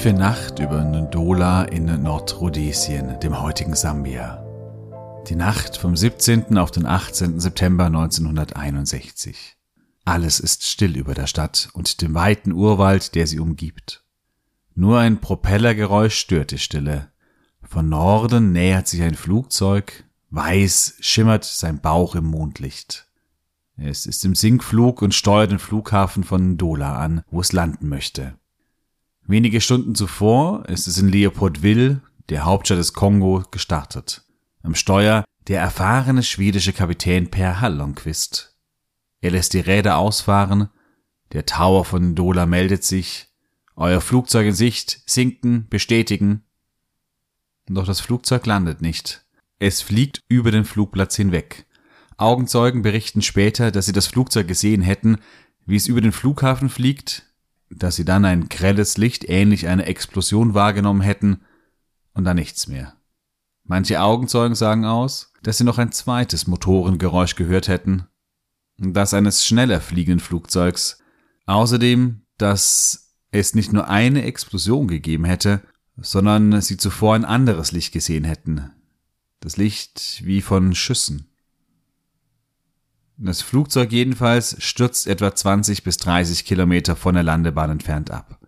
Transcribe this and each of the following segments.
Ist tiefe Nacht über Ndola in Nordrhodesien, dem heutigen Sambia. Die Nacht vom 17. auf den 18. September 1961. Alles ist still über der Stadt und dem weiten Urwald, der sie umgibt. Nur ein Propellergeräusch stört die Stille. Von Norden nähert sich ein Flugzeug, weiß schimmert sein Bauch im Mondlicht. Es ist im Sinkflug und steuert den Flughafen von Ndola an, wo es landen möchte. Wenige Stunden zuvor ist es in Leopoldville, der Hauptstadt des Kongo, gestartet. Am Steuer der erfahrene schwedische Kapitän Per Hallonquist. Er lässt die Räder ausfahren, der Tower von Dola meldet sich, euer Flugzeug in Sicht, sinken, bestätigen. Doch das Flugzeug landet nicht. Es fliegt über den Flugplatz hinweg. Augenzeugen berichten später, dass sie das Flugzeug gesehen hätten, wie es über den Flughafen fliegt, dass sie dann ein grelles Licht ähnlich einer Explosion wahrgenommen hätten und dann nichts mehr. Manche Augenzeugen sagen aus, dass sie noch ein zweites Motorengeräusch gehört hätten, das eines schneller fliegenden Flugzeugs. Außerdem, dass es nicht nur eine Explosion gegeben hätte, sondern sie zuvor ein anderes Licht gesehen hätten. Das Licht wie von Schüssen. Das Flugzeug jedenfalls stürzt etwa 20 bis 30 Kilometer von der Landebahn entfernt ab.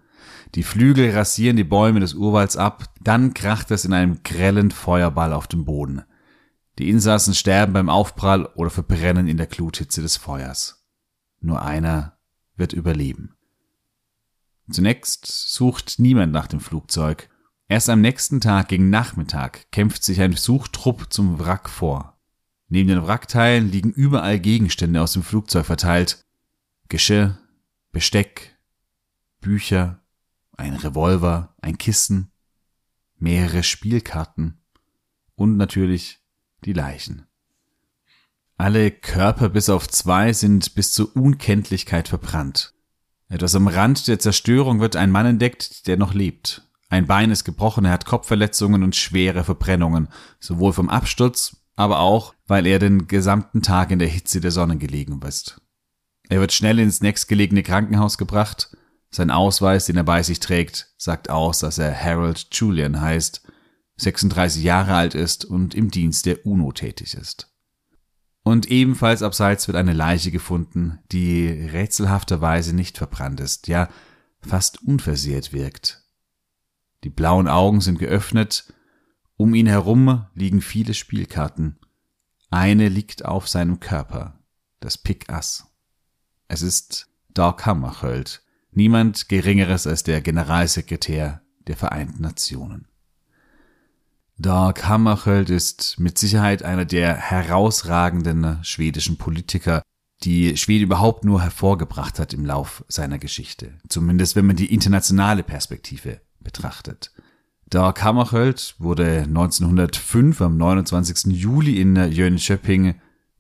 Die Flügel rasieren die Bäume des Urwalds ab, dann kracht es in einem grellen Feuerball auf dem Boden. Die Insassen sterben beim Aufprall oder verbrennen in der Gluthitze des Feuers. Nur einer wird überleben. Zunächst sucht niemand nach dem Flugzeug. Erst am nächsten Tag gegen Nachmittag kämpft sich ein Suchtrupp zum Wrack vor. Neben den Wrackteilen liegen überall Gegenstände aus dem Flugzeug verteilt. Geschirr, Besteck, Bücher, ein Revolver, ein Kissen, mehrere Spielkarten und natürlich die Leichen. Alle Körper bis auf zwei sind bis zur Unkenntlichkeit verbrannt. Etwas am Rand der Zerstörung wird ein Mann entdeckt, der noch lebt. Ein Bein ist gebrochen, er hat Kopfverletzungen und schwere Verbrennungen, sowohl vom Absturz aber auch, weil er den gesamten Tag in der Hitze der Sonne gelegen ist. Er wird schnell ins nächstgelegene Krankenhaus gebracht. Sein Ausweis, den er bei sich trägt, sagt aus, dass er Harold Julian heißt, 36 Jahre alt ist und im Dienst der UNO tätig ist. Und ebenfalls abseits wird eine Leiche gefunden, die rätselhafterweise nicht verbrannt ist, ja fast unversehrt wirkt. Die blauen Augen sind geöffnet, um ihn herum liegen viele Spielkarten. Eine liegt auf seinem Körper, das Pick Ass. Es ist Doc Hammarskjöld, niemand Geringeres als der Generalsekretär der Vereinten Nationen. Dag Hammarskjöld ist mit Sicherheit einer der herausragenden schwedischen Politiker, die Schweden überhaupt nur hervorgebracht hat im Lauf seiner Geschichte. Zumindest wenn man die internationale Perspektive betrachtet. Der Kammerhöld wurde 1905 am 29. Juli in Jönköping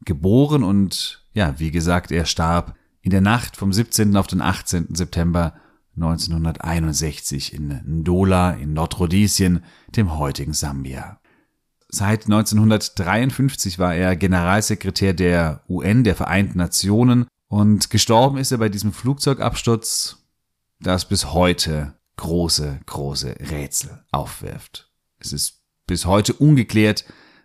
geboren und ja, wie gesagt, er starb in der Nacht vom 17. auf den 18. September 1961 in Ndola in Nordrhodesien, dem heutigen Sambia. Seit 1953 war er Generalsekretär der UN, der Vereinten Nationen, und gestorben ist er bei diesem Flugzeugabsturz, das bis heute große, große Rätsel aufwirft. Es ist bis heute ungeklärt,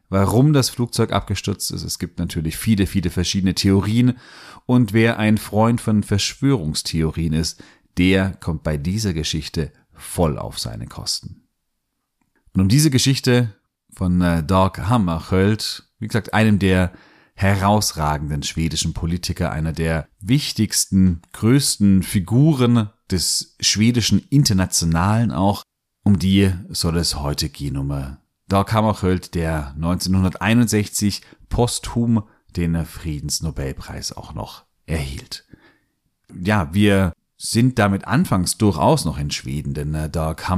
warum das Flugzeug abgestürzt ist. Es gibt natürlich viele, viele verschiedene Theorien. Und wer ein Freund von Verschwörungstheorien ist, der kommt bei dieser Geschichte voll auf seine Kosten. Und um diese Geschichte von äh, Dag Hammarskjöld, wie gesagt, einem der herausragenden schwedischen Politiker, einer der wichtigsten, größten Figuren des schwedischen Internationalen auch, um die soll es heute gehen, um äh, Dag der 1961 posthum den Friedensnobelpreis auch noch erhielt. Ja, wir sind damit anfangs durchaus noch in Schweden, denn äh, Dag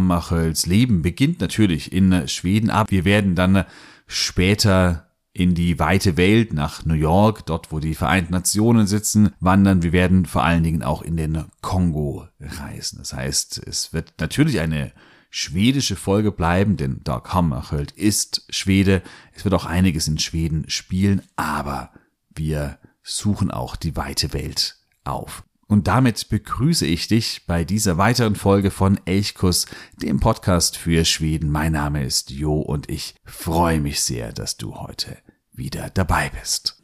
Leben beginnt natürlich in äh, Schweden ab. Wir werden dann äh, später in die weite Welt nach New York, dort wo die Vereinten Nationen sitzen, wandern. Wir werden vor allen Dingen auch in den Kongo reisen. Das heißt, es wird natürlich eine schwedische Folge bleiben, denn Dag Hammarskjöld ist Schwede. Es wird auch einiges in Schweden spielen, aber wir suchen auch die weite Welt auf. Und damit begrüße ich dich bei dieser weiteren Folge von Elchkuss, dem Podcast für Schweden. Mein Name ist Jo und ich freue mich sehr, dass du heute wieder dabei bist.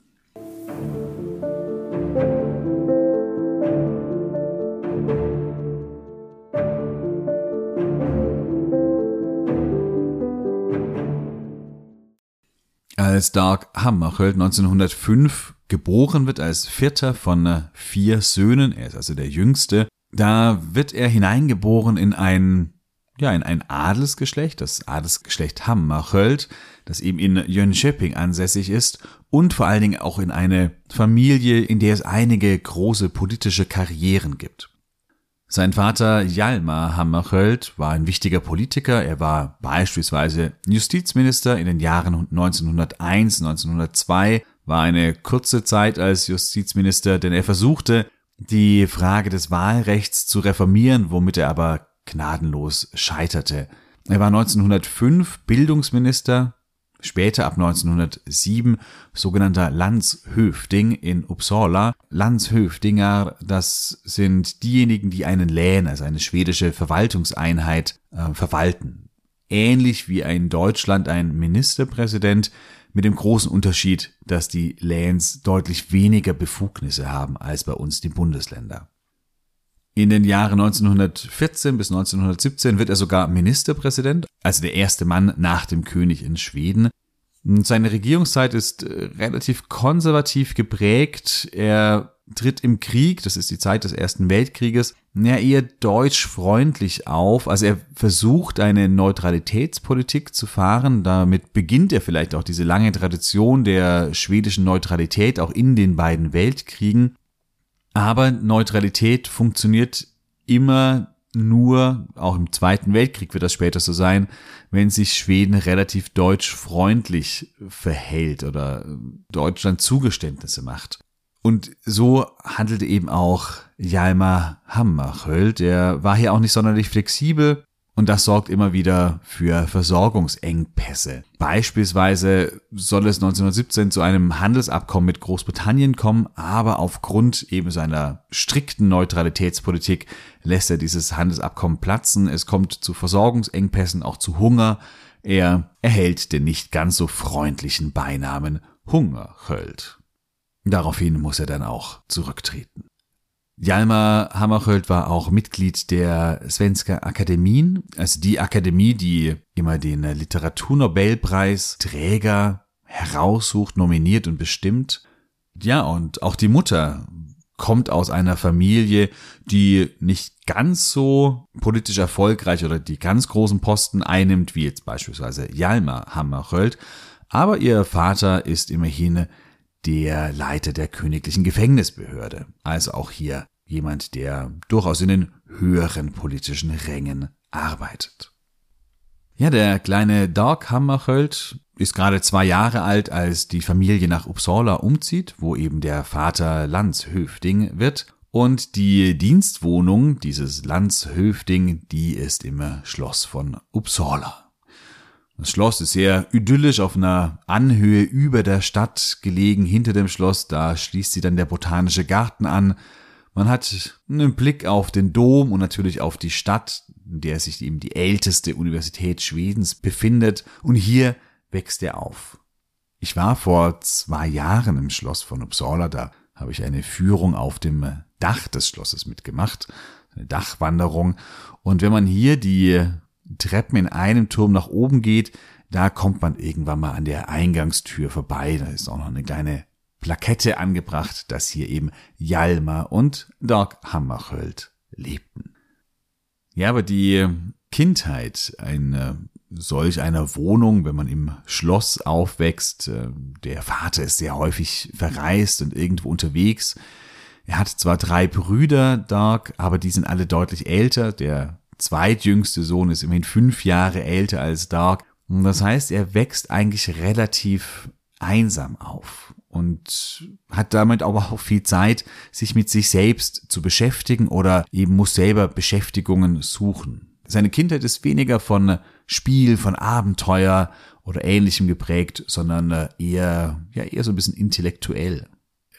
Als Dark Hammarskjöld 1905 geboren wird als vierter von äh, vier Söhnen, er ist also der jüngste, da wird er hineingeboren in ein ja, in ein Adelsgeschlecht, das Adelsgeschlecht Hammarskjöld, das eben in Jönköping ansässig ist und vor allen Dingen auch in eine Familie, in der es einige große politische Karrieren gibt. Sein Vater Hjalmar Hammarskjöld war ein wichtiger Politiker. Er war beispielsweise Justizminister in den Jahren 1901, 1902 war eine kurze Zeit als Justizminister, denn er versuchte, die Frage des Wahlrechts zu reformieren, womit er aber gnadenlos scheiterte. Er war 1905 Bildungsminister, später ab 1907 sogenannter Landshöfding in Uppsala. Landshöfdinger, das sind diejenigen, die einen Län, also eine schwedische Verwaltungseinheit, äh, verwalten. Ähnlich wie in Deutschland ein Ministerpräsident, mit dem großen Unterschied, dass die Lands deutlich weniger Befugnisse haben als bei uns die Bundesländer. In den Jahren 1914 bis 1917 wird er sogar Ministerpräsident, also der erste Mann nach dem König in Schweden. Seine Regierungszeit ist äh, relativ konservativ geprägt. Er tritt im Krieg, das ist die Zeit des Ersten Weltkrieges, eher deutschfreundlich auf. Also er versucht eine Neutralitätspolitik zu fahren. Damit beginnt er vielleicht auch diese lange Tradition der schwedischen Neutralität auch in den beiden Weltkriegen. Aber Neutralität funktioniert immer nur, auch im Zweiten Weltkrieg wird das später so sein, wenn sich Schweden relativ deutschfreundlich verhält oder Deutschland Zugeständnisse macht. Und so handelte eben auch Hjalmar Hammarskjöld. Der war hier auch nicht sonderlich flexibel und das sorgt immer wieder für Versorgungsengpässe. Beispielsweise soll es 1917 zu einem Handelsabkommen mit Großbritannien kommen, aber aufgrund eben seiner strikten Neutralitätspolitik lässt er dieses Handelsabkommen platzen. Es kommt zu Versorgungsengpässen, auch zu Hunger. Er erhält den nicht ganz so freundlichen Beinamen Hungerhöld. Daraufhin muss er dann auch zurücktreten. Hjalmar Hammarskjöld war auch Mitglied der Svenska Akademien, also die Akademie, die immer den Literaturnobelpreis Träger heraussucht, nominiert und bestimmt. Ja, und auch die Mutter kommt aus einer Familie, die nicht ganz so politisch erfolgreich oder die ganz großen Posten einnimmt, wie jetzt beispielsweise Hjalmar Hammarskjöld, aber ihr Vater ist immerhin der Leiter der königlichen Gefängnisbehörde. Also auch hier jemand, der durchaus in den höheren politischen Rängen arbeitet. Ja, der kleine Dag Hammarskjöld ist gerade zwei Jahre alt, als die Familie nach Uppsala umzieht, wo eben der Vater Landshöfding wird. Und die Dienstwohnung dieses Landshöfding, die ist im Schloss von Uppsala. Das Schloss ist sehr idyllisch auf einer Anhöhe über der Stadt gelegen. Hinter dem Schloss, da schließt sie dann der botanische Garten an. Man hat einen Blick auf den Dom und natürlich auf die Stadt, in der sich eben die älteste Universität Schwedens befindet. Und hier wächst er auf. Ich war vor zwei Jahren im Schloss von Uppsala, da habe ich eine Führung auf dem Dach des Schlosses mitgemacht, eine Dachwanderung. Und wenn man hier die Treppen in einem Turm nach oben geht, da kommt man irgendwann mal an der Eingangstür vorbei. Da ist auch noch eine kleine Plakette angebracht, dass hier eben Jalmar und Dag Hammarskjöld lebten. Ja, aber die Kindheit eine solch einer Wohnung, wenn man im Schloss aufwächst, äh, der Vater ist sehr häufig verreist und irgendwo unterwegs. Er hat zwar drei Brüder, Dark, aber die sind alle deutlich älter. Der zweitjüngste Sohn ist immerhin fünf Jahre älter als Dark. Und das heißt, er wächst eigentlich relativ einsam auf und hat damit aber auch viel Zeit, sich mit sich selbst zu beschäftigen oder eben muss selber Beschäftigungen suchen. Seine Kindheit ist weniger von Spiel, von Abenteuer oder ähnlichem geprägt, sondern äh, eher, ja, eher so ein bisschen intellektuell.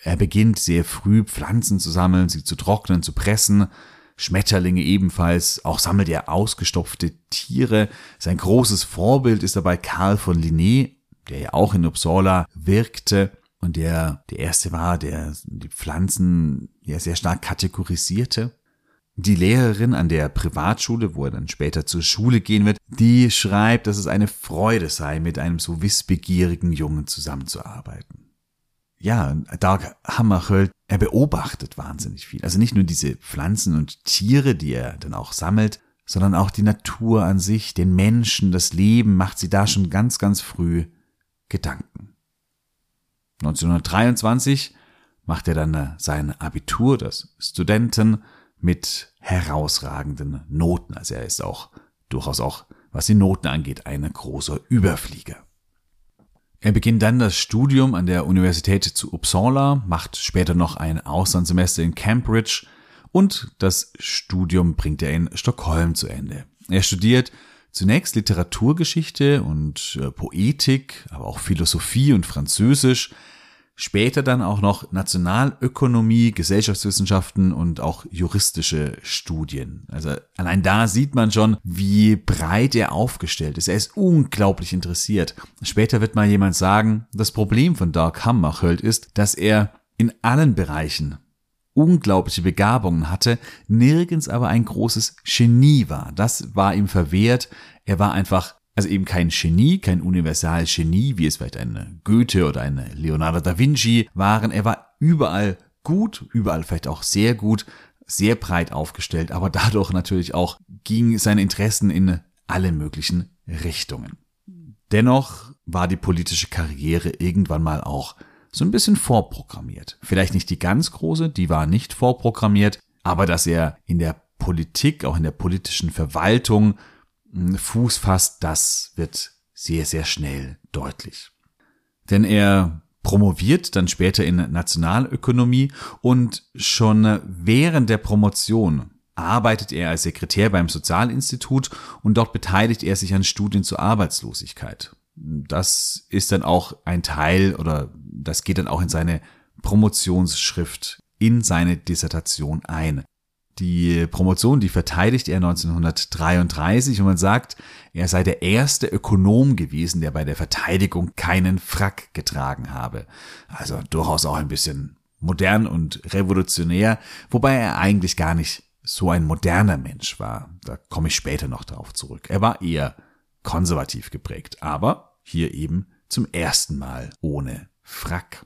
Er beginnt sehr früh Pflanzen zu sammeln, sie zu trocknen, zu pressen, Schmetterlinge ebenfalls, auch sammelt er ausgestopfte Tiere. Sein großes Vorbild ist dabei Karl von Linné, der ja auch in Uppsala wirkte und der der erste war, der die Pflanzen ja sehr stark kategorisierte. Die Lehrerin an der Privatschule, wo er dann später zur Schule gehen wird, die schreibt, dass es eine Freude sei, mit einem so wissbegierigen Jungen zusammenzuarbeiten. Ja, Dag Hammarskjöld, er beobachtet wahnsinnig viel. Also nicht nur diese Pflanzen und Tiere, die er dann auch sammelt, sondern auch die Natur an sich, den Menschen, das Leben, macht sie da schon ganz, ganz früh Gedanken. 1923 macht er dann sein Abitur, das Studenten, mit herausragenden Noten. Also er ist auch durchaus auch, was die Noten angeht, ein großer Überflieger. Er beginnt dann das Studium an der Universität zu Uppsala, macht später noch ein Auslandssemester in Cambridge und das Studium bringt er in Stockholm zu Ende. Er studiert zunächst Literaturgeschichte und äh, Poetik, aber auch Philosophie und Französisch, Später dann auch noch Nationalökonomie, Gesellschaftswissenschaften und auch juristische Studien. Also allein da sieht man schon, wie breit er aufgestellt ist. Er ist unglaublich interessiert. Später wird mal jemand sagen, das Problem von Dark Hammarskjöld ist, dass er in allen Bereichen unglaubliche Begabungen hatte, nirgends aber ein großes Genie war. Das war ihm verwehrt. Er war einfach also eben kein Genie, kein Universalgenie, wie es vielleicht ein Goethe oder ein Leonardo da Vinci waren. Er war überall gut, überall vielleicht auch sehr gut, sehr breit aufgestellt, aber dadurch natürlich auch ging seine Interessen in alle möglichen Richtungen. Dennoch war die politische Karriere irgendwann mal auch so ein bisschen vorprogrammiert. Vielleicht nicht die ganz große, die war nicht vorprogrammiert, aber dass er in der Politik, auch in der politischen Verwaltung Fuß fasst, das wird sehr, sehr schnell deutlich. Denn er promoviert dann später in Nationalökonomie und schon während der Promotion arbeitet er als Sekretär beim Sozialinstitut und dort beteiligt er sich an Studien zur Arbeitslosigkeit. Das ist dann auch ein Teil oder das geht dann auch in seine Promotionsschrift in seine Dissertation ein. Die Promotion, die verteidigt er 1933 und man sagt, er sei der erste Ökonom gewesen, der bei der Verteidigung keinen Frack getragen habe. Also durchaus auch ein bisschen modern und revolutionär, wobei er eigentlich gar nicht so ein moderner Mensch war. Da komme ich später noch darauf zurück. Er war eher konservativ geprägt, aber hier eben zum ersten Mal ohne Frack.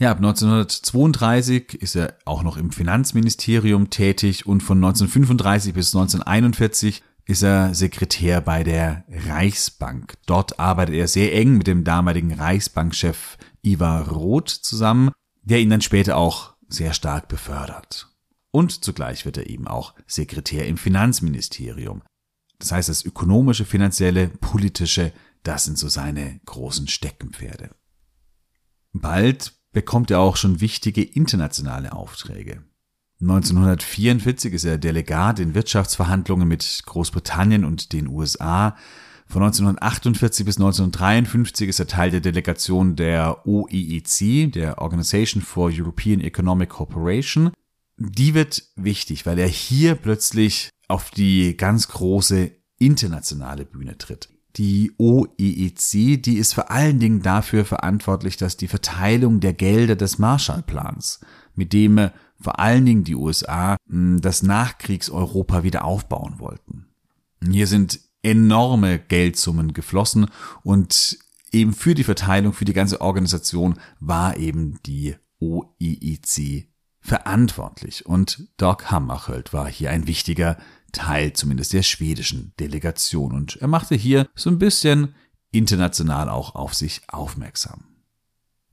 Ja, ab 1932 ist er auch noch im Finanzministerium tätig und von 1935 bis 1941 ist er Sekretär bei der Reichsbank. Dort arbeitet er sehr eng mit dem damaligen Reichsbankchef Ivar Roth zusammen, der ihn dann später auch sehr stark befördert. Und zugleich wird er eben auch Sekretär im Finanzministerium. Das heißt, das ökonomische, finanzielle, politische, das sind so seine großen Steckenpferde. Bald bekommt er auch schon wichtige internationale Aufträge. 1944 ist er Delegat in Wirtschaftsverhandlungen mit Großbritannien und den USA. Von 1948 bis 1953 ist er Teil der Delegation der OEEC, der Organization for European Economic Cooperation. Die wird wichtig, weil er hier plötzlich auf die ganz große internationale Bühne tritt. Die OEEC, die ist vor allen Dingen dafür verantwortlich, dass die Verteilung der Gelder des Marshallplans, mit dem vor allen Dingen die USA das Nachkriegseuropa wieder aufbauen wollten. Hier sind enorme Geldsummen geflossen und eben für die Verteilung, für die ganze Organisation war eben die OIIC verantwortlich und Doc Hammarskjöld war hier ein wichtiger Teil zumindest der schwedischen Delegation und er machte hier so ein bisschen international auch auf sich aufmerksam.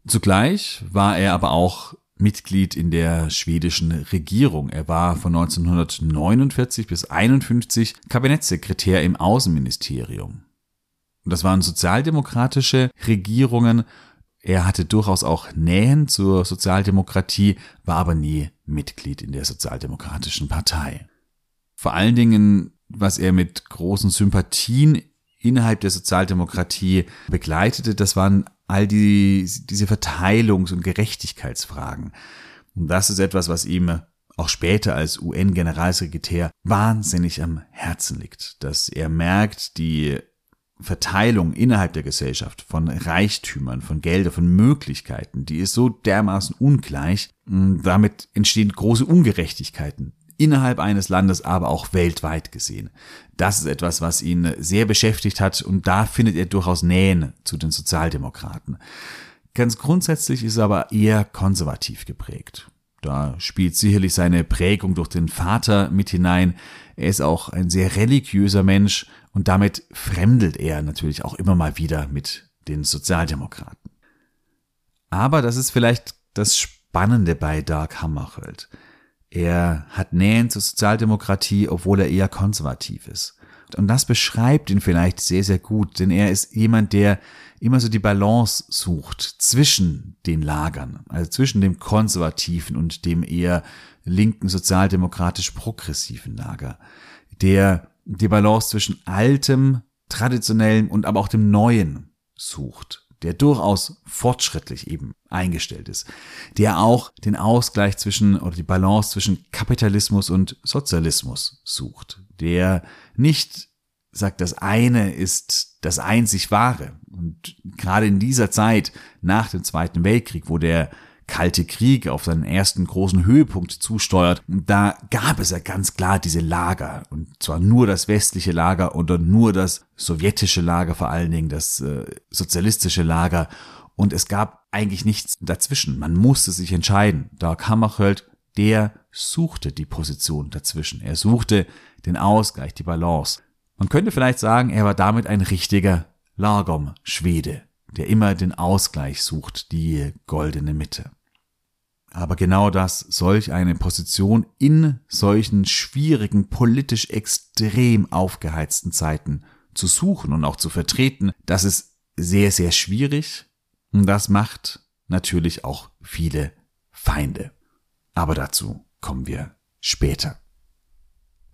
Zugleich war er aber auch Mitglied in der schwedischen Regierung. Er war von 1949 bis 51 Kabinettssekretär im Außenministerium. Und das waren sozialdemokratische Regierungen. Er hatte durchaus auch Nähen zur Sozialdemokratie, war aber nie Mitglied in der Sozialdemokratischen Partei. Vor allen Dingen, was er mit großen Sympathien innerhalb der Sozialdemokratie begleitete, das waren all die, diese Verteilungs- und Gerechtigkeitsfragen. Und das ist etwas, was ihm auch später als UN-Generalsekretär wahnsinnig am Herzen liegt, dass er merkt, die Verteilung innerhalb der Gesellschaft von Reichtümern, von Gelder, von Möglichkeiten, die ist so dermaßen ungleich, damit entstehen große Ungerechtigkeiten innerhalb eines Landes, aber auch weltweit gesehen. Das ist etwas, was ihn sehr beschäftigt hat und da findet er durchaus Nähen zu den Sozialdemokraten. Ganz grundsätzlich ist er aber eher konservativ geprägt. Da spielt sicherlich seine Prägung durch den Vater mit hinein. Er ist auch ein sehr religiöser Mensch und damit fremdelt er natürlich auch immer mal wieder mit den Sozialdemokraten. Aber das ist vielleicht das Spannende bei Dark Hammarskjöld. Er hat Nähen zur Sozialdemokratie, obwohl er eher konservativ ist. Und das beschreibt ihn vielleicht sehr, sehr gut, denn er ist jemand, der immer so die Balance sucht zwischen den Lagern, also zwischen dem konservativen und dem eher linken sozialdemokratisch-progressiven Lager, der die Balance zwischen altem, traditionellem und aber auch dem Neuen sucht der durchaus fortschrittlich eben eingestellt ist, der auch den Ausgleich zwischen oder die Balance zwischen Kapitalismus und Sozialismus sucht, der nicht sagt, das eine ist das einzig wahre. Und gerade in dieser Zeit nach dem Zweiten Weltkrieg, wo der Kalte Krieg auf seinen ersten großen Höhepunkt zusteuert. Da gab es ja ganz klar diese Lager. Und zwar nur das westliche Lager oder nur das sowjetische Lager, vor allen Dingen das äh, sozialistische Lager. Und es gab eigentlich nichts dazwischen. Man musste sich entscheiden. Da Hammarskjöld, der suchte die Position dazwischen. Er suchte den Ausgleich, die Balance. Man könnte vielleicht sagen, er war damit ein richtiger Lagom-Schwede der immer den Ausgleich sucht, die goldene Mitte. Aber genau das, solch eine Position in solchen schwierigen, politisch extrem aufgeheizten Zeiten zu suchen und auch zu vertreten, das ist sehr, sehr schwierig und das macht natürlich auch viele Feinde. Aber dazu kommen wir später.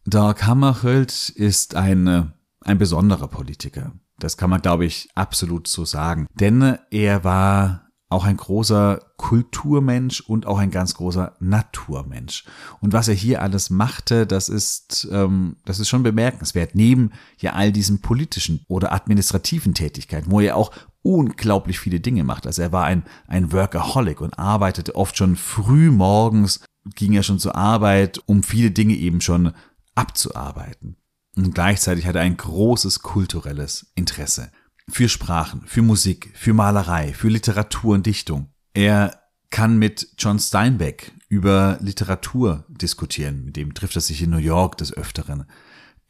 Dag Hammarskjöld ist ein, ein besonderer Politiker. Das kann man, glaube ich, absolut so sagen. Denn er war auch ein großer Kulturmensch und auch ein ganz großer Naturmensch. Und was er hier alles machte, das ist, ähm, das ist schon bemerkenswert. Neben ja all diesen politischen oder administrativen Tätigkeiten, wo er auch unglaublich viele Dinge macht. Also er war ein, ein Workaholic und arbeitete oft schon früh morgens, ging er schon zur Arbeit, um viele Dinge eben schon abzuarbeiten. Und gleichzeitig hat er ein großes kulturelles Interesse. Für Sprachen, für Musik, für Malerei, für Literatur und Dichtung. Er kann mit John Steinbeck über Literatur diskutieren. Mit dem trifft er sich in New York des Öfteren.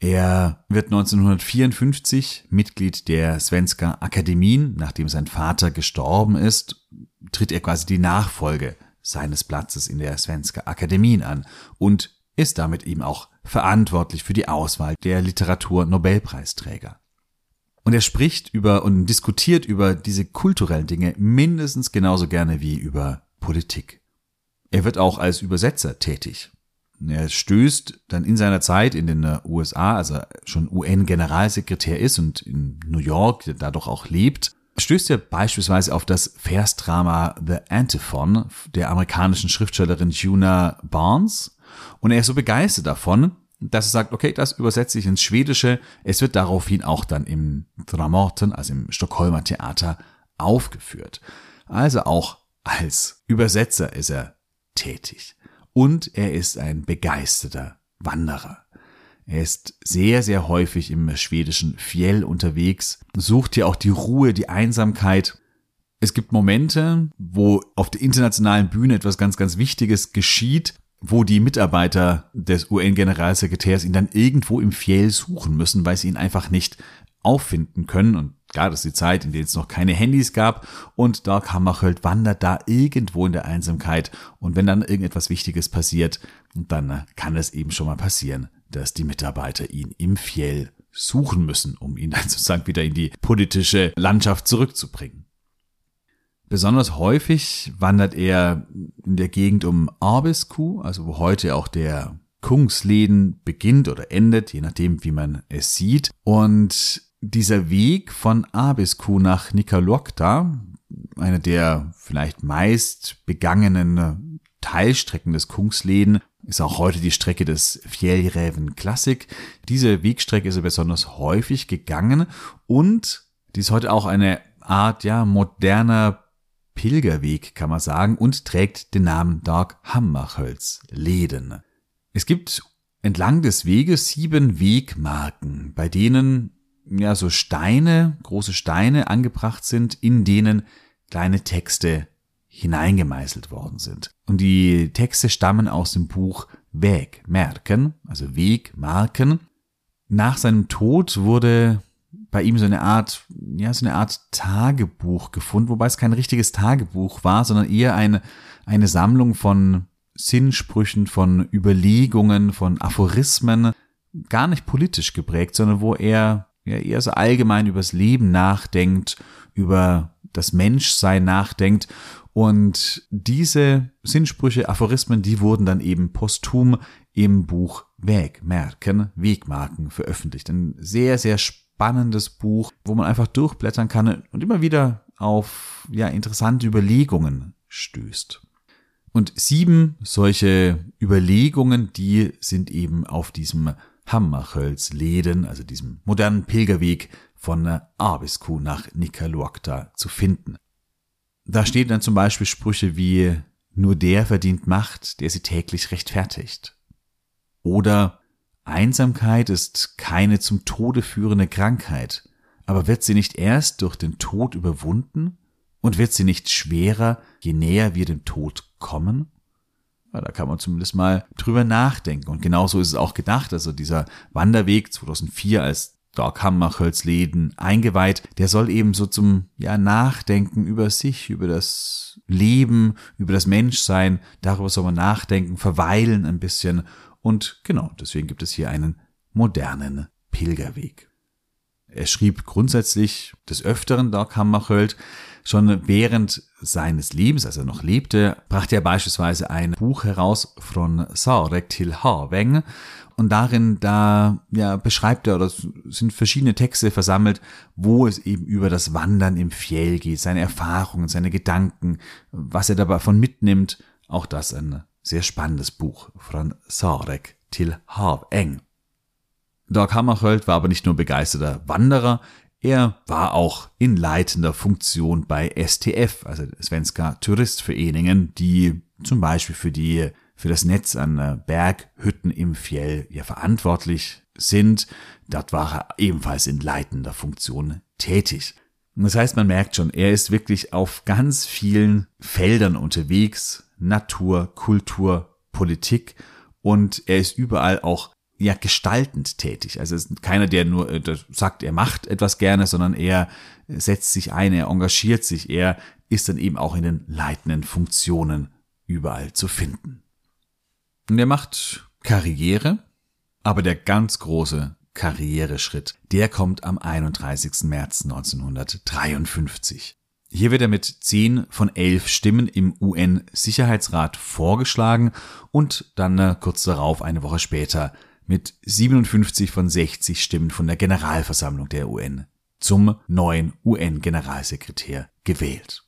Er wird 1954 Mitglied der Svenska Akademien. Nachdem sein Vater gestorben ist, tritt er quasi die Nachfolge seines Platzes in der Svenska Akademien an und ist damit eben auch verantwortlich für die Auswahl der Literatur-Nobelpreisträger. Und er spricht über und diskutiert über diese kulturellen Dinge mindestens genauso gerne wie über Politik. Er wird auch als Übersetzer tätig. Er stößt dann in seiner Zeit in den USA, also schon UN-Generalsekretär ist und in New York da doch auch lebt, stößt er beispielsweise auf das Versdrama The Antiphon der amerikanischen Schriftstellerin Juna Barnes und er ist so begeistert davon, dass er sagt, okay, das übersetze ich ins Schwedische. Es wird daraufhin auch dann im Dramaten, also im Stockholmer Theater, aufgeführt. Also auch als Übersetzer ist er tätig. Und er ist ein begeisterter Wanderer. Er ist sehr, sehr häufig im schwedischen Fjell unterwegs, sucht hier auch die Ruhe, die Einsamkeit. Es gibt Momente, wo auf der internationalen Bühne etwas ganz, ganz Wichtiges geschieht, wo die Mitarbeiter des UN-Generalsekretärs ihn dann irgendwo im Fjell suchen müssen, weil sie ihn einfach nicht auffinden können. Und klar, das ist die Zeit, in der es noch keine Handys gab. Und Doc Hammarskjöld wandert da irgendwo in der Einsamkeit. Und wenn dann irgendetwas Wichtiges passiert, dann kann es eben schon mal passieren, dass die Mitarbeiter ihn im Fjell suchen müssen, um ihn dann sozusagen wieder in die politische Landschaft zurückzubringen. Besonders häufig wandert er in der Gegend um Arbesku, also wo heute auch der Kungsleden beginnt oder endet, je nachdem, wie man es sieht. Und dieser Weg von Abisku nach Nikalokta, eine der vielleicht meist begangenen Teilstrecken des Kungsleden, ist auch heute die Strecke des Fjellräven Classic. Diese Wegstrecke ist er besonders häufig gegangen und die ist heute auch eine Art, ja, moderner Pilgerweg, kann man sagen, und trägt den Namen Dark Hammachhölz Leden. Es gibt entlang des Weges sieben Wegmarken, bei denen ja so Steine, große Steine angebracht sind, in denen kleine Texte hineingemeißelt worden sind. Und die Texte stammen aus dem Buch Wegmerken, also Wegmarken. Nach seinem Tod wurde bei ihm so eine Art, ja, so eine Art Tagebuch gefunden, wobei es kein richtiges Tagebuch war, sondern eher eine, eine Sammlung von Sinnsprüchen, von Überlegungen, von Aphorismen, gar nicht politisch geprägt, sondern wo er ja eher so allgemein übers Leben nachdenkt, über das Menschsein nachdenkt. Und diese Sinnsprüche, Aphorismen, die wurden dann eben posthum im Buch Wegmerken, Wegmarken veröffentlicht. Ein sehr, sehr spannendes Buch, wo man einfach durchblättern kann und immer wieder auf ja, interessante Überlegungen stößt. Und sieben solche Überlegungen, die sind eben auf diesem Hammerhölzläden, also diesem modernen Pilgerweg von Arbisku nach Nikaluokta zu finden. Da stehen dann zum Beispiel Sprüche wie nur der verdient Macht, der sie täglich rechtfertigt. Oder Einsamkeit ist keine zum Tode führende Krankheit, aber wird sie nicht erst durch den Tod überwunden? Und wird sie nicht schwerer, je näher wir dem Tod kommen? Ja, da kann man zumindest mal drüber nachdenken. Und genauso ist es auch gedacht. Also dieser Wanderweg 2004 als Doc Hammachholzläden eingeweiht, der soll eben so zum ja, Nachdenken über sich, über das Leben, über das Menschsein, darüber soll man nachdenken, verweilen ein bisschen. Und genau, deswegen gibt es hier einen modernen Pilgerweg. Er schrieb grundsätzlich des Öfteren Doc Hammarskjöld, Schon während seines Lebens, als er noch lebte, brachte er beispielsweise ein Buch heraus von Sarek til Harveng und darin da ja beschreibt er oder sind verschiedene Texte versammelt, wo es eben über das Wandern im Fjell geht, seine Erfahrungen, seine Gedanken, was er dabei von mitnimmt. Auch das ein sehr spannendes Buch von Sarek til Harveng. Dag Hammarskjöld war aber nicht nur begeisterter Wanderer, er war auch in leitender Funktion bei STF, also Svenska Turistföreningen, die zum Beispiel für die, für das Netz an äh, Berghütten im Fjell ja verantwortlich sind. Dort war er ebenfalls in leitender Funktion tätig. Das heißt, man merkt schon, er ist wirklich auf ganz vielen Feldern unterwegs. Natur, Kultur, Politik. Und er ist überall auch ja gestaltend tätig. Also es ist keiner, der nur äh, sagt, er macht etwas gerne, sondern er setzt sich ein, er engagiert sich, er ist dann eben auch in den leitenden Funktionen überall zu finden. Und er macht Karriere, aber der ganz große Karriereschritt, der kommt am 31. März 1953. Hier wird er mit 10 von 11 Stimmen im UN-Sicherheitsrat vorgeschlagen und dann äh, kurz darauf, eine Woche später, mit 57 von 60 Stimmen von der Generalversammlung der UN zum neuen UN-Generalsekretär gewählt.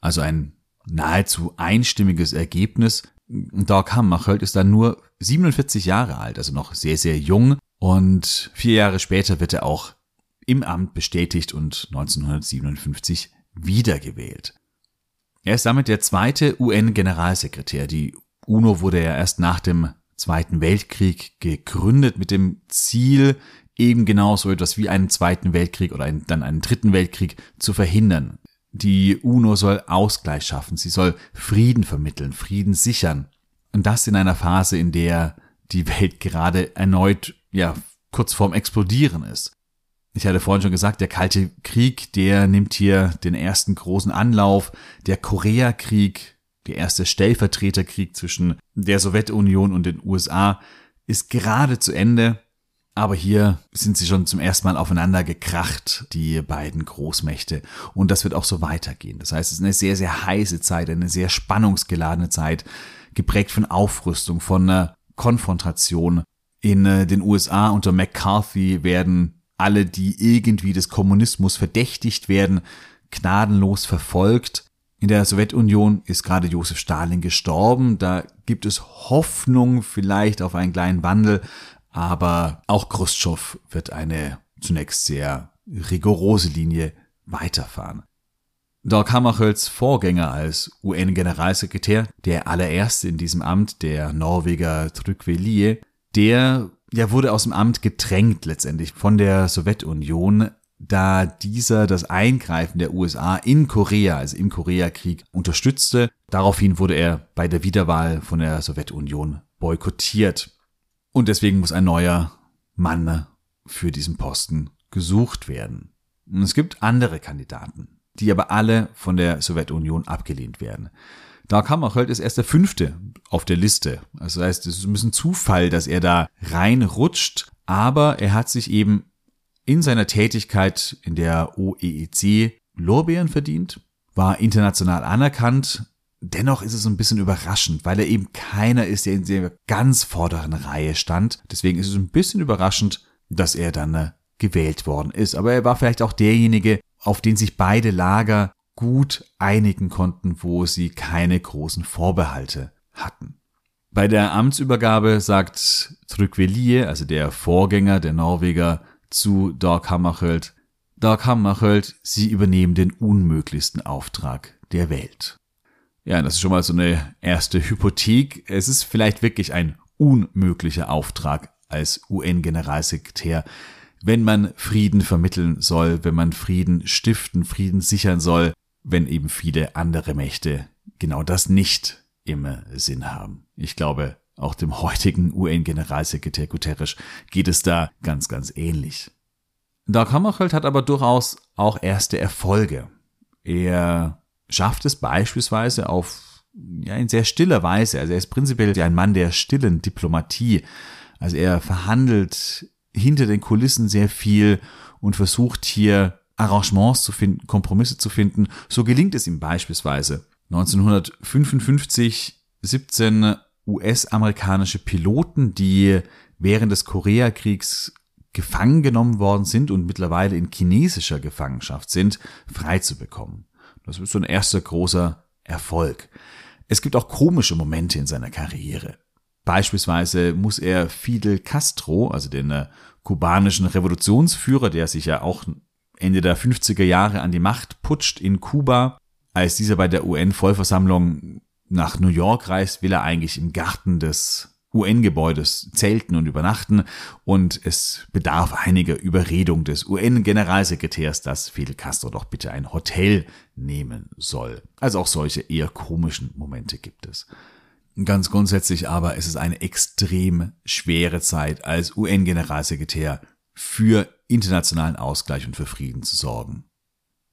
Also ein nahezu einstimmiges Ergebnis. Dag Hammarskjöld ist dann nur 47 Jahre alt, also noch sehr, sehr jung. Und vier Jahre später wird er auch im Amt bestätigt und 1957 wiedergewählt. Er ist damit der zweite UN-Generalsekretär. Die UNO wurde ja erst nach dem Zweiten Weltkrieg gegründet mit dem Ziel, eben genau so etwas wie einen Zweiten Weltkrieg oder einen, dann einen Dritten Weltkrieg zu verhindern. Die UNO soll Ausgleich schaffen, sie soll Frieden vermitteln, Frieden sichern. Und das in einer Phase, in der die Welt gerade erneut, ja, kurz vorm Explodieren ist. Ich hatte vorhin schon gesagt, der Kalte Krieg, der nimmt hier den ersten großen Anlauf. Der Koreakrieg, der erste Stellvertreterkrieg zwischen der Sowjetunion und den USA, ist gerade zu Ende. Aber hier sind sie schon zum ersten Mal aufeinander gekracht, die beiden Großmächte. Und das wird auch so weitergehen. Das heißt, es ist eine sehr, sehr heiße Zeit, eine sehr spannungsgeladene Zeit, geprägt von Aufrüstung, von Konfrontation. In äh, den USA unter McCarthy werden alle, die irgendwie des Kommunismus verdächtigt werden, gnadenlos verfolgt. In der Sowjetunion ist gerade Josef Stalin gestorben. Da gibt es Hoffnung vielleicht auf einen kleinen Wandel, aber auch Khrushchev wird eine zunächst sehr rigorose Linie weiterfahren. Dag Hammarskjölds Vorgänger als UN-Generalsekretär, der allererste in diesem Amt, der Norweger Trygve Lie, der ja, wurde aus dem Amt gedrängt letztendlich von der Sowjetunion, da dieser das Eingreifen der USA in Korea, also im Koreakrieg, unterstützte. Daraufhin wurde er bei der Wiederwahl von der Sowjetunion boykottiert. Und deswegen muss ein neuer Mann für diesen Posten gesucht werden. Und es gibt andere Kandidaten, die aber alle von der Sowjetunion abgelehnt werden. Dag Hammarskjöld ist erst der fünfte auf der Liste. Also das heißt, es ist ein bisschen Zufall, dass er da reinrutscht, aber er hat sich eben in seiner Tätigkeit in der OEEC Lorbeeren verdient, war international anerkannt Dennoch ist es ein bisschen überraschend, weil er eben keiner ist, der in der ganz vorderen Reihe stand. Deswegen ist es ein bisschen überraschend, dass er dann äh, gewählt worden ist. Aber er war vielleicht auch derjenige, auf den sich beide Lager gut einigen konnten, wo sie keine großen Vorbehalte hatten. Bei der Amtsübergabe sagt Trygve also der Vorgänger der Norweger, zu Dag Hammarskjöld, Dag Hammarskjöld, sie übernehmen den unmöglichsten Auftrag der Welt. Ja, das ist schon mal so eine erste Hypothek. Es ist vielleicht wirklich ein unmöglicher Auftrag als UN-Generalsekretär, wenn man Frieden vermitteln soll, wenn man Frieden stiften, Frieden sichern soll, wenn eben viele andere Mächte genau das nicht im Sinn haben. Ich glaube, auch dem heutigen UN-Generalsekretär Guterres geht es da ganz, ganz ähnlich. Dag Hammarskjöld hat aber durchaus auch erste Erfolge. Er schafft es beispielsweise auf ja, in sehr stiller Weise. Also er ist prinzipiell ein Mann der stillen Diplomatie. Also er verhandelt hinter den Kulissen sehr viel und versucht hier Arrangements zu finden, Kompromisse zu finden. So gelingt es ihm beispielsweise 1955 17 US-amerikanische Piloten, die während des Koreakriegs gefangen genommen worden sind und mittlerweile in chinesischer Gefangenschaft sind, freizubekommen. Das ist so ein erster großer Erfolg. Es gibt auch komische Momente in seiner Karriere. Beispielsweise muss er Fidel Castro, also den äh, kubanischen Revolutionsführer, der sich ja auch Ende der 50er Jahre an die Macht putscht in Kuba, als dieser bei der UN-Vollversammlung nach New York reist, will er eigentlich im Garten des UN-Gebäudes zelten und übernachten und es bedarf einiger Überredung des UN-Generalsekretärs, dass Fidel Castro doch bitte ein Hotel nehmen soll. Also auch solche eher komischen Momente gibt es. Ganz grundsätzlich aber ist es eine extrem schwere Zeit als UN-Generalsekretär für internationalen Ausgleich und für Frieden zu sorgen.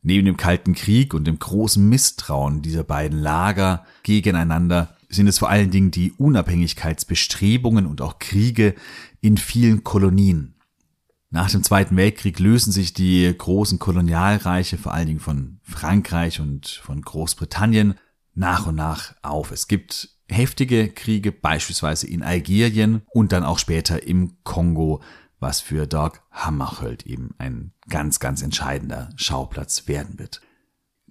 Neben dem Kalten Krieg und dem großen Misstrauen dieser beiden Lager gegeneinander sind es vor allen Dingen die Unabhängigkeitsbestrebungen und auch Kriege in vielen Kolonien. Nach dem Zweiten Weltkrieg lösen sich die großen Kolonialreiche, vor allen Dingen von Frankreich und von Großbritannien, nach und nach auf. Es gibt heftige Kriege, beispielsweise in Algerien und dann auch später im Kongo, was für Doug Hammarskjöld eben ein ganz, ganz entscheidender Schauplatz werden wird.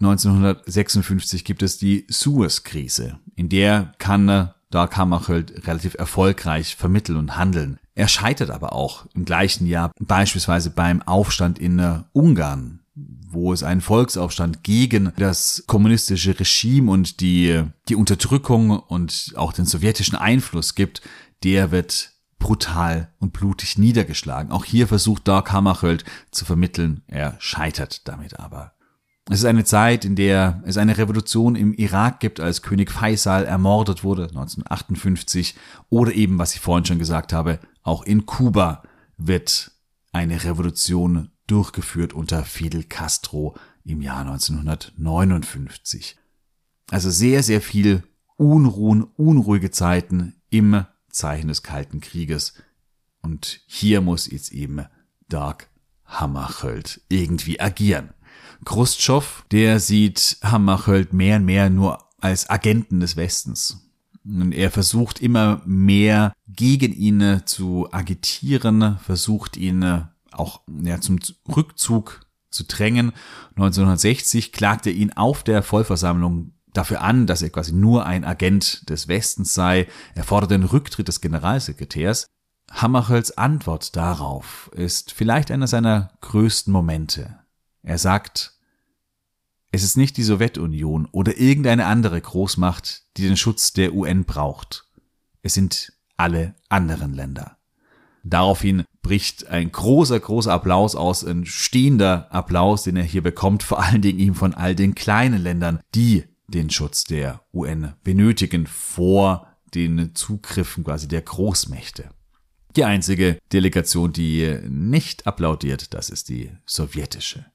1956 gibt es die Suez-Krise. In der kann Dark Hammarskjöld relativ erfolgreich vermitteln und handeln. Er scheitert aber auch im gleichen Jahr beispielsweise beim Aufstand in äh, Ungarn, wo es einen Volksaufstand gegen das kommunistische Regime und die, die Unterdrückung und auch den sowjetischen Einfluss gibt, der wird brutal und blutig niedergeschlagen. Auch hier versucht Dark Hammarskjöld zu vermitteln, er scheitert damit aber. Es ist eine Zeit, in der es eine Revolution im Irak gibt, als König Faisal ermordet wurde, 1958, oder eben, was ich vorhin schon gesagt habe, auch in Kuba wird eine Revolution durchgeführt unter Fidel Castro im Jahr 1959. Also sehr, sehr viel Unruhen, unruhige Zeiten im Zeichen des Kalten Krieges. Und hier muss jetzt eben Dark Hammarskjöld irgendwie agieren. Khrushchev, der sieht Hammarskjöld mehr und mehr nur als Agenten des Westens. Und er versucht immer mehr gegen ihn zu agitieren, versucht ihn auch ja, zum Rückzug zu drängen. 1960 klagt er ihn auf der Vollversammlung dafür an, dass er quasi nur ein Agent des Westens sei. Er fordert den Rücktritt des Generalsekretärs. Hammarskjölds Antwort darauf ist vielleicht einer seiner größten Momente. Er sagt, es ist nicht die Sowjetunion oder irgendeine andere Großmacht, die den Schutz der UN braucht. Es sind alle anderen Länder. Daraufhin bricht ein großer, großer Applaus aus, ein stehender Applaus, den er hier bekommt, vor allen Dingen ihm von all den kleinen Ländern, die den Schutz der UN benötigen vor den Zugriffen quasi der Großmächte. Die einzige Delegation, die nicht applaudiert, das ist die sowjetische.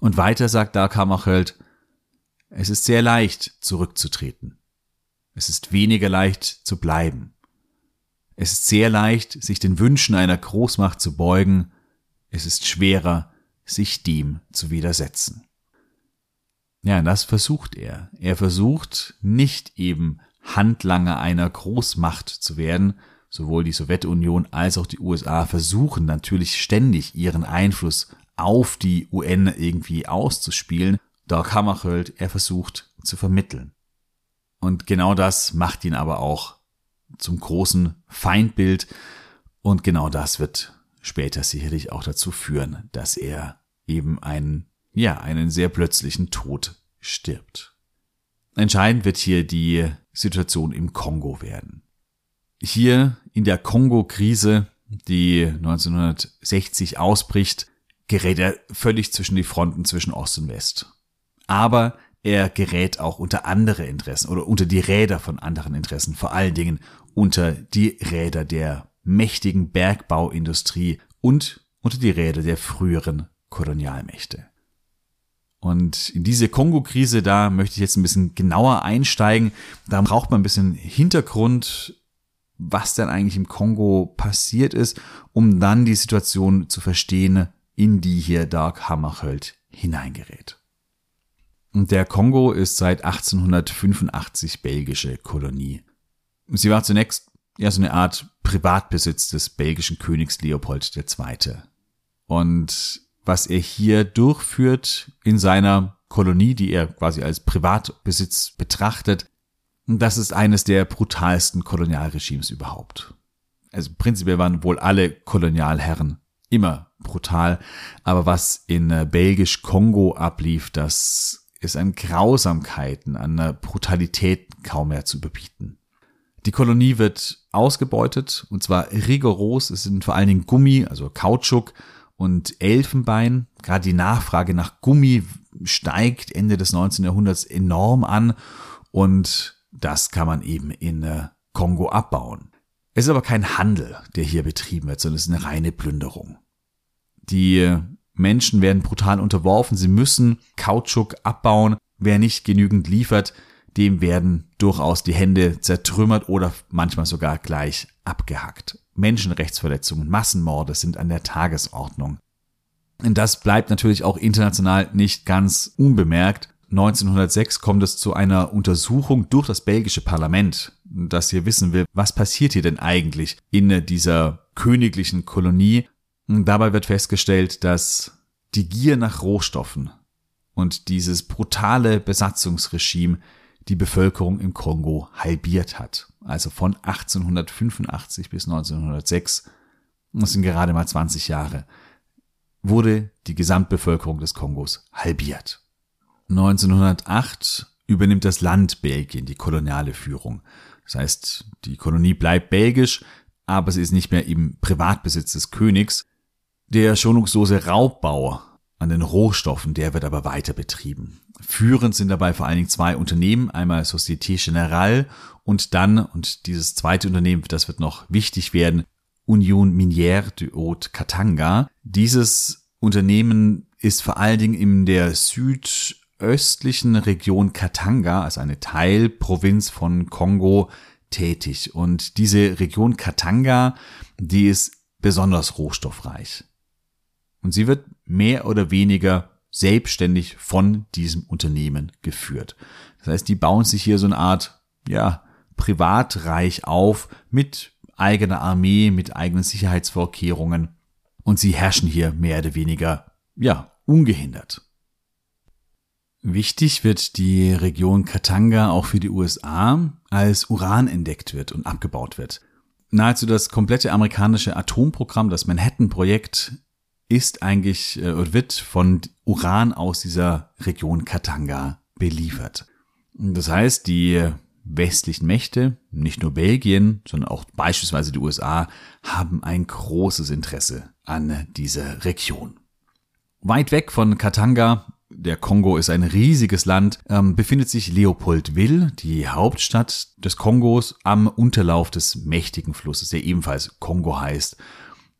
Und weiter sagt Hammarskjöld, es ist sehr leicht zurückzutreten. Es ist weniger leicht zu bleiben. Es ist sehr leicht, sich den Wünschen einer Großmacht zu beugen. Es ist schwerer, sich dem zu widersetzen. Ja, das versucht er. Er versucht nicht eben Handlanger einer Großmacht zu werden. Sowohl die Sowjetunion als auch die USA versuchen natürlich ständig ihren Einfluss auf die UN irgendwie auszuspielen. Doc Hammarskjöld, er versucht zu vermitteln. Und genau das macht ihn aber auch zum großen Feindbild. Und genau das wird später sicherlich auch dazu führen, dass er eben einen ja, einen sehr plötzlichen Tod stirbt. Entscheidend wird hier die Situation im Kongo werden. Hier in der Kongo-Krise, die 1960 ausbricht, gerät er völlig zwischen die Fronten zwischen Ost und West. Aber er gerät auch unter andere Interessen oder unter die Räder von anderen Interessen, vor allen Dingen unter die Räder der mächtigen Bergbauindustrie und unter die Räder der früheren Kolonialmächte. Und in diese Kongo-Krise, da möchte ich jetzt ein bisschen genauer einsteigen. Da braucht man ein bisschen Hintergrund, was denn eigentlich im Kongo passiert ist, um dann die Situation zu verstehen, in die hier Dark Hammarskjöld hineingerät. Und der Kongo ist seit 1885 belgische Kolonie. Sie war zunächst ja so eine Art Privatbesitz des belgischen Königs Leopold II. Und was er hier durchführt in seiner Kolonie, die er quasi als Privatbesitz betrachtet, das ist eines der brutalsten Kolonialregimes überhaupt. Also prinzipiell waren wohl alle Kolonialherren immer brutal, aber was in äh, Belgisch-Kongo ablief, das ist an Grausamkeiten, an Brutalität kaum mehr zu überbieten. Die Kolonie wird ausgebeutet und zwar rigoros. Es sind vor allen Dingen Gummi, also Kautschuk und Elfenbein. Gerade die Nachfrage nach Gummi steigt Ende des 19. Jahrhunderts enorm an und das kann man eben in äh, Kongo abbauen. Es ist aber kein Handel, der hier betrieben wird, sondern es ist eine reine Plünderung. Die Menschen werden brutal unterworfen, sie müssen Kautschuk abbauen. Wer nicht genügend liefert, dem werden durchaus die Hände zertrümmert oder manchmal sogar gleich abgehackt. Menschenrechtsverletzungen, Massenmorde sind an der Tagesordnung. Und das bleibt natürlich auch international nicht ganz unbemerkt. 1906 kommt es zu einer Untersuchung durch das belgische Parlament, das hier wissen will, was passiert hier denn eigentlich in dieser königlichen Kolonie. Und dabei wird festgestellt, dass die Gier nach Rohstoffen und dieses brutale Besatzungsregime die Bevölkerung im Kongo halbiert hat. Also von 1885 bis 1906, das sind gerade mal 20 Jahre, wurde die Gesamtbevölkerung des Kongos halbiert. 1908 übernimmt das Land Belgien die koloniale Führung. Das heißt, die Kolonie bleibt belgisch, aber sie ist nicht mehr im Privatbesitz des Königs. Der schonungslose Raubbau an den Rohstoffen, der wird aber weiter betrieben. Führend sind dabei vor allen Dingen zwei Unternehmen, einmal Société Générale und dann, und dieses zweite Unternehmen, das wird noch wichtig werden, Union Minière du Haut Katanga. Dieses Unternehmen ist vor allen Dingen in der südöstlichen Region Katanga, also eine Teilprovinz von Kongo, tätig. Und diese Region Katanga, die ist besonders rohstoffreich. Und sie wird mehr oder weniger selbstständig von diesem Unternehmen geführt. Das heißt, die bauen sich hier so eine Art, ja, Privatreich auf mit eigener Armee, mit eigenen Sicherheitsvorkehrungen und sie herrschen hier mehr oder weniger, ja, ungehindert. Wichtig wird die Region Katanga auch für die USA, als Uran entdeckt wird und abgebaut wird. Nahezu das komplette amerikanische Atomprogramm, das Manhattan-Projekt, ist eigentlich äh, oder wird von Uran aus dieser Region Katanga beliefert. Das heißt, die westlichen Mächte, nicht nur Belgien, sondern auch beispielsweise die USA, haben ein großes Interesse an dieser Region. Weit weg von Katanga, der Kongo ist ein riesiges Land, ähm, befindet sich Leopoldville, die Hauptstadt des Kongos, am Unterlauf des mächtigen Flusses, der ebenfalls Kongo heißt.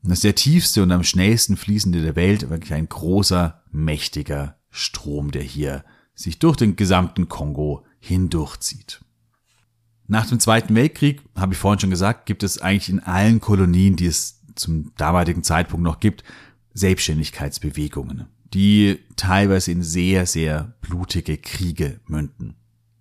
Das ist der tiefste und am schnellsten fließende der Welt, wirklich ein großer, mächtiger Strom, der hier sich durch den gesamten Kongo hindurchzieht. Nach dem Zweiten Weltkrieg, habe ich vorhin schon gesagt, gibt es eigentlich in allen Kolonien, die es zum damaligen Zeitpunkt noch gibt, Selbstständigkeitsbewegungen, die teilweise in sehr, sehr blutige Kriege münden.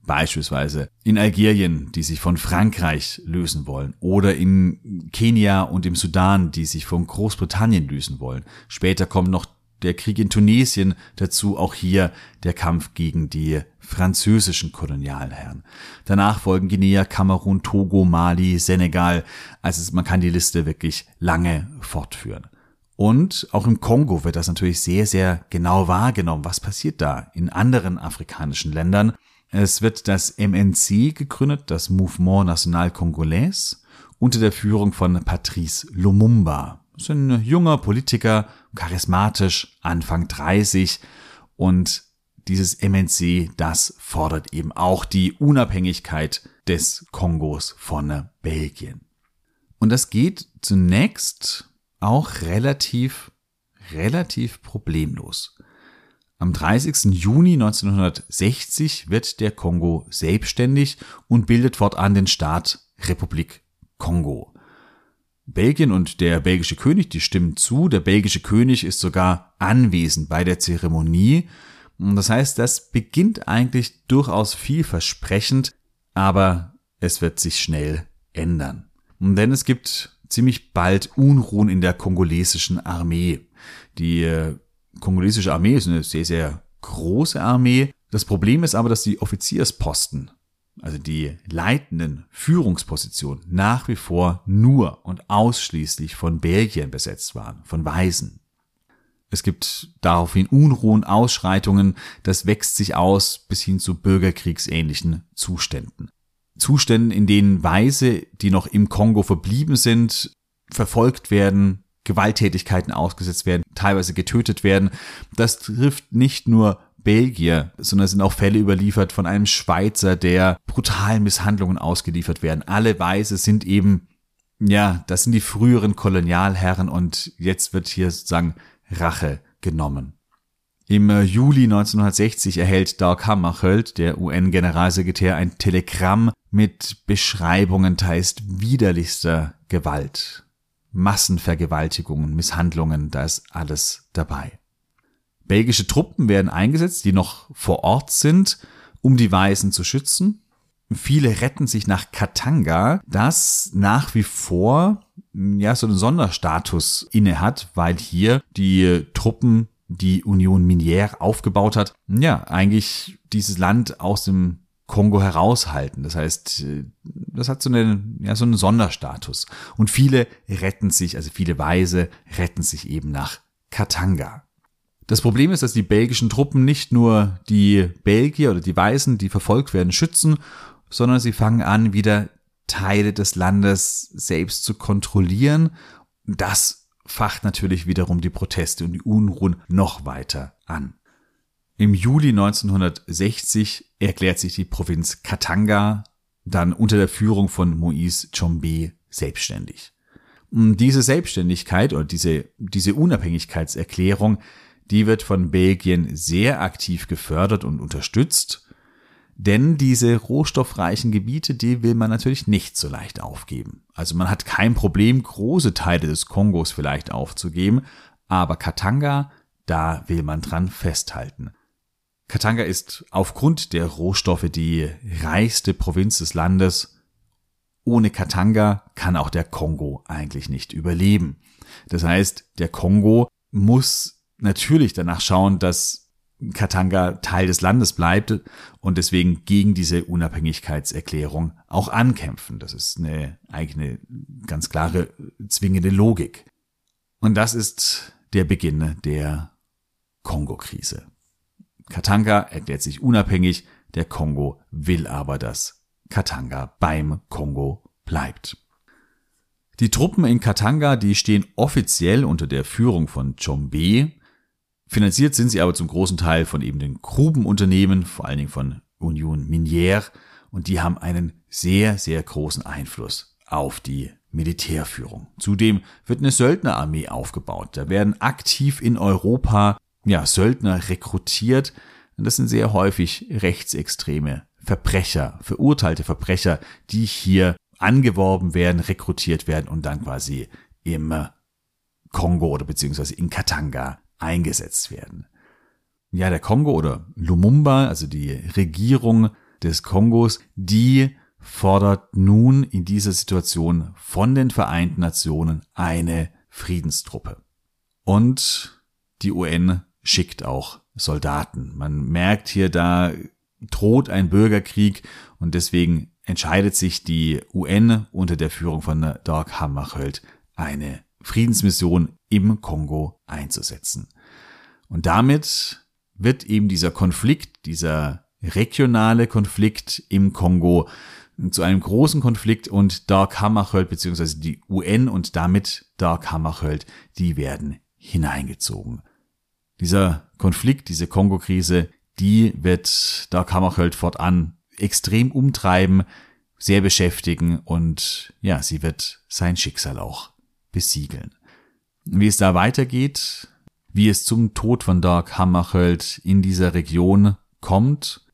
Beispielsweise in Algerien, die sich von Frankreich lösen wollen, oder in Kenia und im Sudan, die sich von Großbritannien lösen wollen. Später kommt noch der Krieg in Tunesien, dazu auch hier der Kampf gegen die französischen Kolonialherren. Danach folgen Guinea, Kamerun, Togo, Mali, Senegal. Also man kann die Liste wirklich lange fortführen. Und auch im Kongo wird das natürlich sehr, sehr genau wahrgenommen. Was passiert da in anderen afrikanischen Ländern? Es wird das MNC gegründet, das Mouvement National Congolais, unter der Führung von Patrice Lumumba. Das ist ein junger Politiker, charismatisch, Anfang 30 und dieses MNC, das fordert eben auch die Unabhängigkeit des Kongos von Belgien. Und das geht zunächst auch relativ, relativ problemlos. Am 30. Juni 1960 wird der Kongo selbstständig und bildet fortan den Staat Republik Kongo. Belgien und der belgische König, die stimmen zu. Der belgische König ist sogar anwesend bei der Zeremonie. Das heißt, das beginnt eigentlich durchaus vielversprechend, aber es wird sich schnell ändern. Denn es gibt ziemlich bald Unruhen in der kongolesischen Armee. Die äh, kongolesische Armee ist eine sehr, sehr große Armee. Das Problem ist aber, dass die Offiziersposten also die leitenden Führungspositionen, nach wie vor nur und ausschließlich von Belgien besetzt waren, von Weisen. Es gibt daraufhin Unruhen, Ausschreitungen, das wächst sich aus bis hin zu bürgerkriegsähnlichen Zuständen. Zuständen, in denen Weise, die noch im Kongo verblieben sind, verfolgt werden, Gewalttätigkeiten ausgesetzt werden, teilweise getötet werden. Das trifft nicht nur Belgier, sondern es sind auch Fälle überliefert von einem Schweizer, der brutalen Misshandlungen ausgeliefert werden. Alle Weise sind eben, ja, das sind die früheren Kolonialherren und jetzt wird hier sozusagen Rache genommen. Im äh, Juli 1960 erhält Dag Hammarskjöld, der UN-Generalsekretär, ein Telegramm mit Beschreibungen teils widerlichster Gewalt. Massenvergewaltigungen, Misshandlungen, da ist alles dabei. Belgische Truppen werden eingesetzt, die noch vor Ort sind, um die Weißen zu schützen. Viele retten sich nach Katanga, das nach wie vor ja so einen Sonderstatus inne hat, weil hier die Truppen die Union Minière aufgebaut hat, ja, eigentlich dieses Land aus dem Kongo heraushalten. Das heißt, das hat so, eine, ja, so einen Sonderstatus. Und viele retten sich, also viele Weise retten sich eben nach Katanga. Das Problem ist, dass die belgischen Truppen nicht nur die Belgier oder die Weißen, die verfolgt werden, schützen, sondern sie fangen an, wieder Teile des Landes selbst zu kontrollieren. Das facht natürlich wiederum die Proteste und die Unruhen noch weiter an. Im Juli 1960 erklärt sich die Provinz Katanga dann unter der Führung von Moïse Chombe selbstständig. Diese Selbstständigkeit oder diese, diese Unabhängigkeitserklärung, die wird von Belgien sehr aktiv gefördert und unterstützt denn diese rohstoffreichen Gebiete, die will man natürlich nicht so leicht aufgeben. Also man hat kein Problem, große Teile des Kongos vielleicht aufzugeben, aber Katanga, da will man dran festhalten. Katanga ist aufgrund der Rohstoffe die reichste Provinz des Landes. Ohne Katanga kann auch der Kongo eigentlich nicht überleben. Das heißt, der Kongo muss natürlich danach schauen, dass Katanga Teil des Landes bleibt und deswegen gegen diese Unabhängigkeitserklärung auch ankämpfen. Das ist eine eigene, ganz klare, zwingende Logik. Und das ist der Beginn der Kongo-Krise. Katanga erklärt sich unabhängig, der Kongo will aber, dass Katanga beim Kongo bleibt. Die Truppen in Katanga, die stehen offiziell unter der Führung von Chombe, Finanziert sind sie aber zum großen Teil von eben den Grubenunternehmen, vor allen Dingen von Union Minière, und die haben einen sehr, sehr großen Einfluss auf die Militärführung. Zudem wird eine Söldnerarmee aufgebaut. Da werden aktiv in Europa ja, Söldner rekrutiert. Das sind sehr häufig rechtsextreme Verbrecher, verurteilte Verbrecher, die hier angeworben werden, rekrutiert werden und dann quasi im Kongo oder beziehungsweise in Katanga eingesetzt werden. Ja, der Kongo oder Lumumba, also die Regierung des Kongos, die fordert nun in dieser Situation von den Vereinten Nationen eine Friedenstruppe. Und die UN schickt auch Soldaten. Man merkt hier, da droht ein Bürgerkrieg und deswegen entscheidet sich die UN unter der Führung von Dag Hammarskjöld eine Friedensmission im Kongo einzusetzen. Und damit wird eben dieser Konflikt, dieser regionale Konflikt im Kongo zu einem großen Konflikt und Dark Hammarskjöld beziehungsweise die UN und damit Dark Hammarskjöld, die werden hineingezogen. Dieser Konflikt, diese Kongo-Krise, die wird Dark Hammarskjöld fortan extrem umtreiben, sehr beschäftigen und ja, sie wird sein Schicksal auch besiegeln. Wie es da weitergeht, wie es zum Tod von Dag Hammarskjöld in dieser Region kommt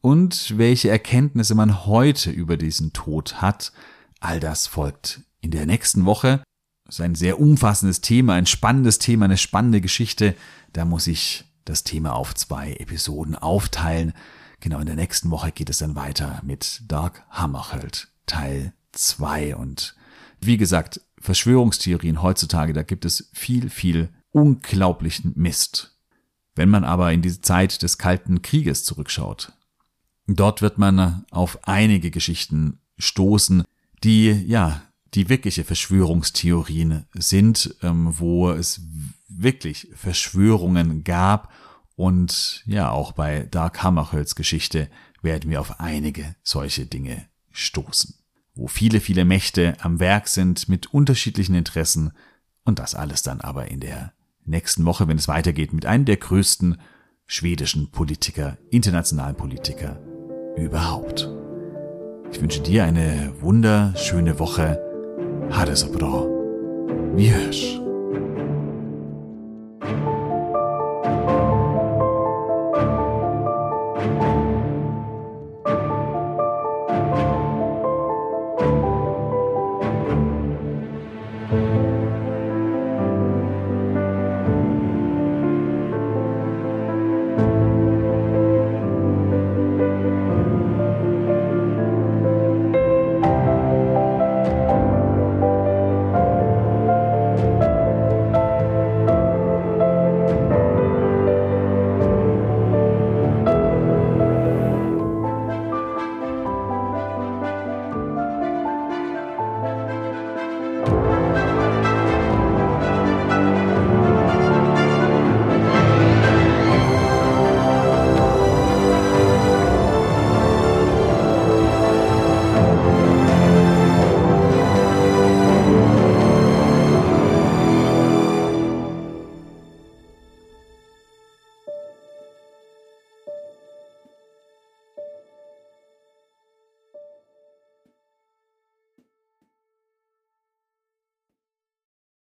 und welche Erkenntnisse man heute über diesen Tod hat, all das folgt in der nächsten Woche. Das ist ein sehr umfassendes Thema, ein spannendes Thema, eine spannende Geschichte. Da muss ich das Thema auf zwei Episoden aufteilen. Genau in der nächsten Woche geht es dann weiter mit Dark Hammarskjöld Teil 2 und wie gesagt, Verschwörungstheorien heutzutage, da gibt es viel, viel unglaublichen Mist. Wenn man aber in die Zeit des Kalten Krieges zurückschaut, dort wird man auf einige Geschichten stoßen, die ja die wirkliche Verschwörungstheorien sind, ähm, wo es wirklich Verschwörungen gab und ja auch bei Dark Hammarskjölds Geschichte werden wir auf einige solche Dinge stoßen, wo viele, viele Mächte am Werk sind mit unterschiedlichen Interessen und das alles dann aber in der nächsten Woche, wenn es weitergeht, mit einem der größten schwedischen Politiker, internationalen Politiker überhaupt. Ich wünsche dir eine wunderschöne Woche. Áreas a pró. Vieš.